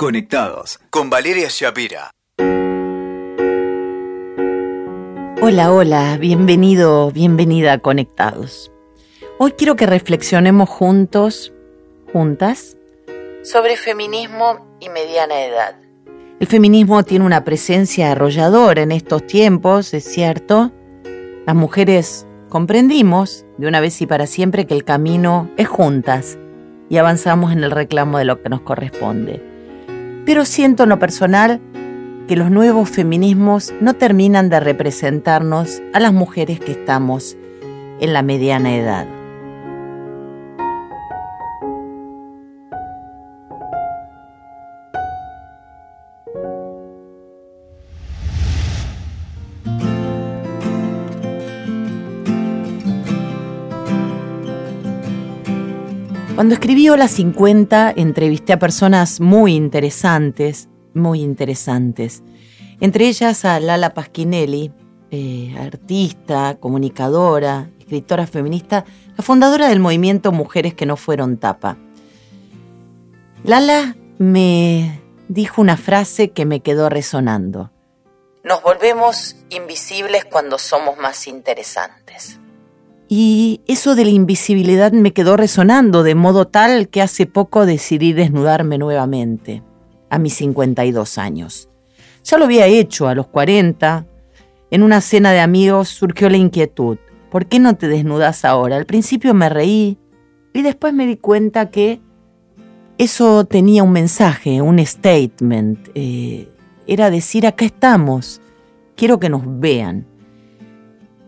Conectados con Valeria Shapira. Hola, hola, bienvenido, bienvenida a Conectados. Hoy quiero que reflexionemos juntos, juntas, sobre feminismo y mediana edad. El feminismo tiene una presencia arrolladora en estos tiempos, es cierto. Las mujeres comprendimos de una vez y para siempre que el camino es juntas y avanzamos en el reclamo de lo que nos corresponde pero siento en lo personal que los nuevos feminismos no terminan de representarnos a las mujeres que estamos en la mediana edad. Cuando escribí Hola 50, entrevisté a personas muy interesantes, muy interesantes. Entre ellas a Lala Pasquinelli, eh, artista, comunicadora, escritora feminista, la fundadora del movimiento Mujeres que no fueron tapa. Lala me dijo una frase que me quedó resonando. Nos volvemos invisibles cuando somos más interesantes. Y eso de la invisibilidad me quedó resonando de modo tal que hace poco decidí desnudarme nuevamente, a mis 52 años. Ya lo había hecho a los 40. En una cena de amigos surgió la inquietud. ¿Por qué no te desnudas ahora? Al principio me reí y después me di cuenta que eso tenía un mensaje, un statement. Eh, era decir, acá estamos, quiero que nos vean.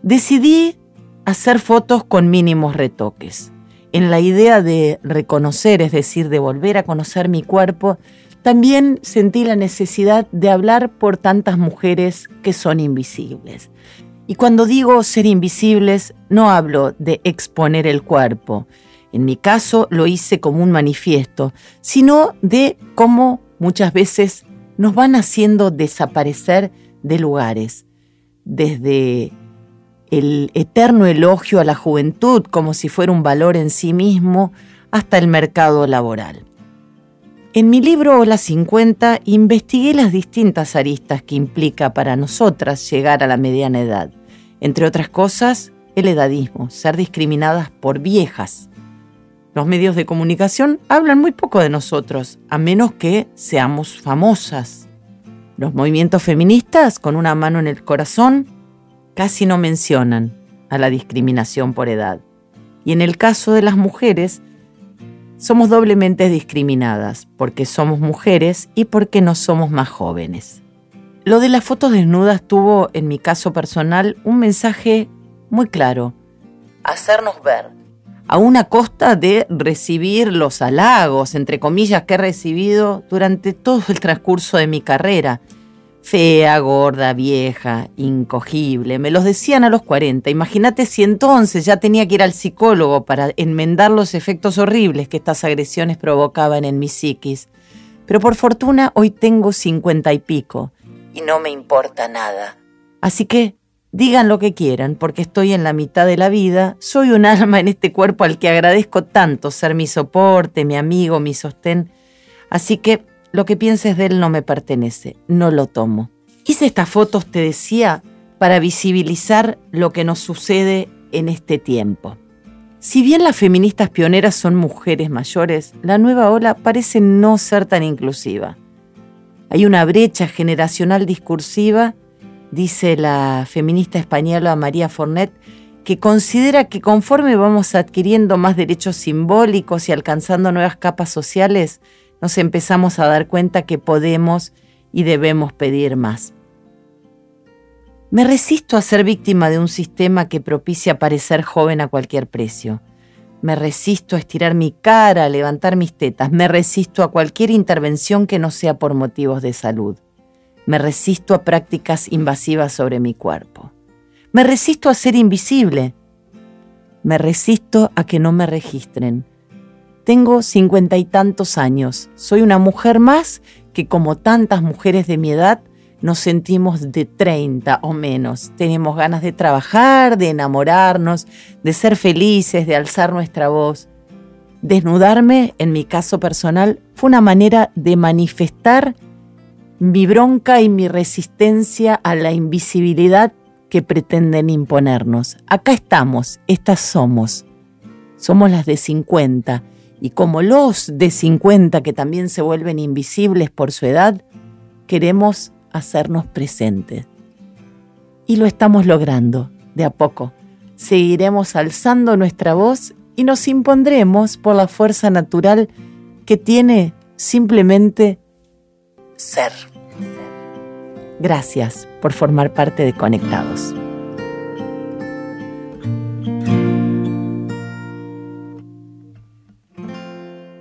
Decidí hacer fotos con mínimos retoques. En la idea de reconocer, es decir, de volver a conocer mi cuerpo, también sentí la necesidad de hablar por tantas mujeres que son invisibles. Y cuando digo ser invisibles, no hablo de exponer el cuerpo. En mi caso lo hice como un manifiesto, sino de cómo muchas veces nos van haciendo desaparecer de lugares, desde el eterno elogio a la juventud como si fuera un valor en sí mismo hasta el mercado laboral. En mi libro La 50 investigué las distintas aristas que implica para nosotras llegar a la mediana edad. Entre otras cosas, el edadismo, ser discriminadas por viejas. Los medios de comunicación hablan muy poco de nosotros, a menos que seamos famosas. Los movimientos feministas, con una mano en el corazón, casi no mencionan a la discriminación por edad. Y en el caso de las mujeres, somos doblemente discriminadas porque somos mujeres y porque no somos más jóvenes. Lo de las fotos desnudas tuvo, en mi caso personal, un mensaje muy claro. Hacernos ver. A una costa de recibir los halagos, entre comillas, que he recibido durante todo el transcurso de mi carrera Fea, gorda, vieja, incogible. Me los decían a los 40. Imagínate si entonces ya tenía que ir al psicólogo para enmendar los efectos horribles que estas agresiones provocaban en mi psiquis. Pero por fortuna hoy tengo cincuenta y pico y no me importa nada. Así que digan lo que quieran, porque estoy en la mitad de la vida, soy un alma en este cuerpo al que agradezco tanto ser mi soporte, mi amigo, mi sostén. Así que lo que pienses de él no me pertenece, no lo tomo. Hice estas fotos, te decía, para visibilizar lo que nos sucede en este tiempo. Si bien las feministas pioneras son mujeres mayores, la nueva ola parece no ser tan inclusiva. Hay una brecha generacional discursiva, dice la feminista española María Fornet, que considera que conforme vamos adquiriendo más derechos simbólicos y alcanzando nuevas capas sociales, nos empezamos a dar cuenta que podemos y debemos pedir más. Me resisto a ser víctima de un sistema que propicia parecer joven a cualquier precio. Me resisto a estirar mi cara, a levantar mis tetas. Me resisto a cualquier intervención que no sea por motivos de salud. Me resisto a prácticas invasivas sobre mi cuerpo. Me resisto a ser invisible. Me resisto a que no me registren. Tengo cincuenta y tantos años. Soy una mujer más que como tantas mujeres de mi edad nos sentimos de 30 o menos. Tenemos ganas de trabajar, de enamorarnos, de ser felices, de alzar nuestra voz. Desnudarme, en mi caso personal, fue una manera de manifestar mi bronca y mi resistencia a la invisibilidad que pretenden imponernos. Acá estamos, estas somos. Somos las de 50. Y como los de 50 que también se vuelven invisibles por su edad, queremos hacernos presentes. Y lo estamos logrando, de a poco. Seguiremos alzando nuestra voz y nos impondremos por la fuerza natural que tiene simplemente ser. Gracias por formar parte de Conectados.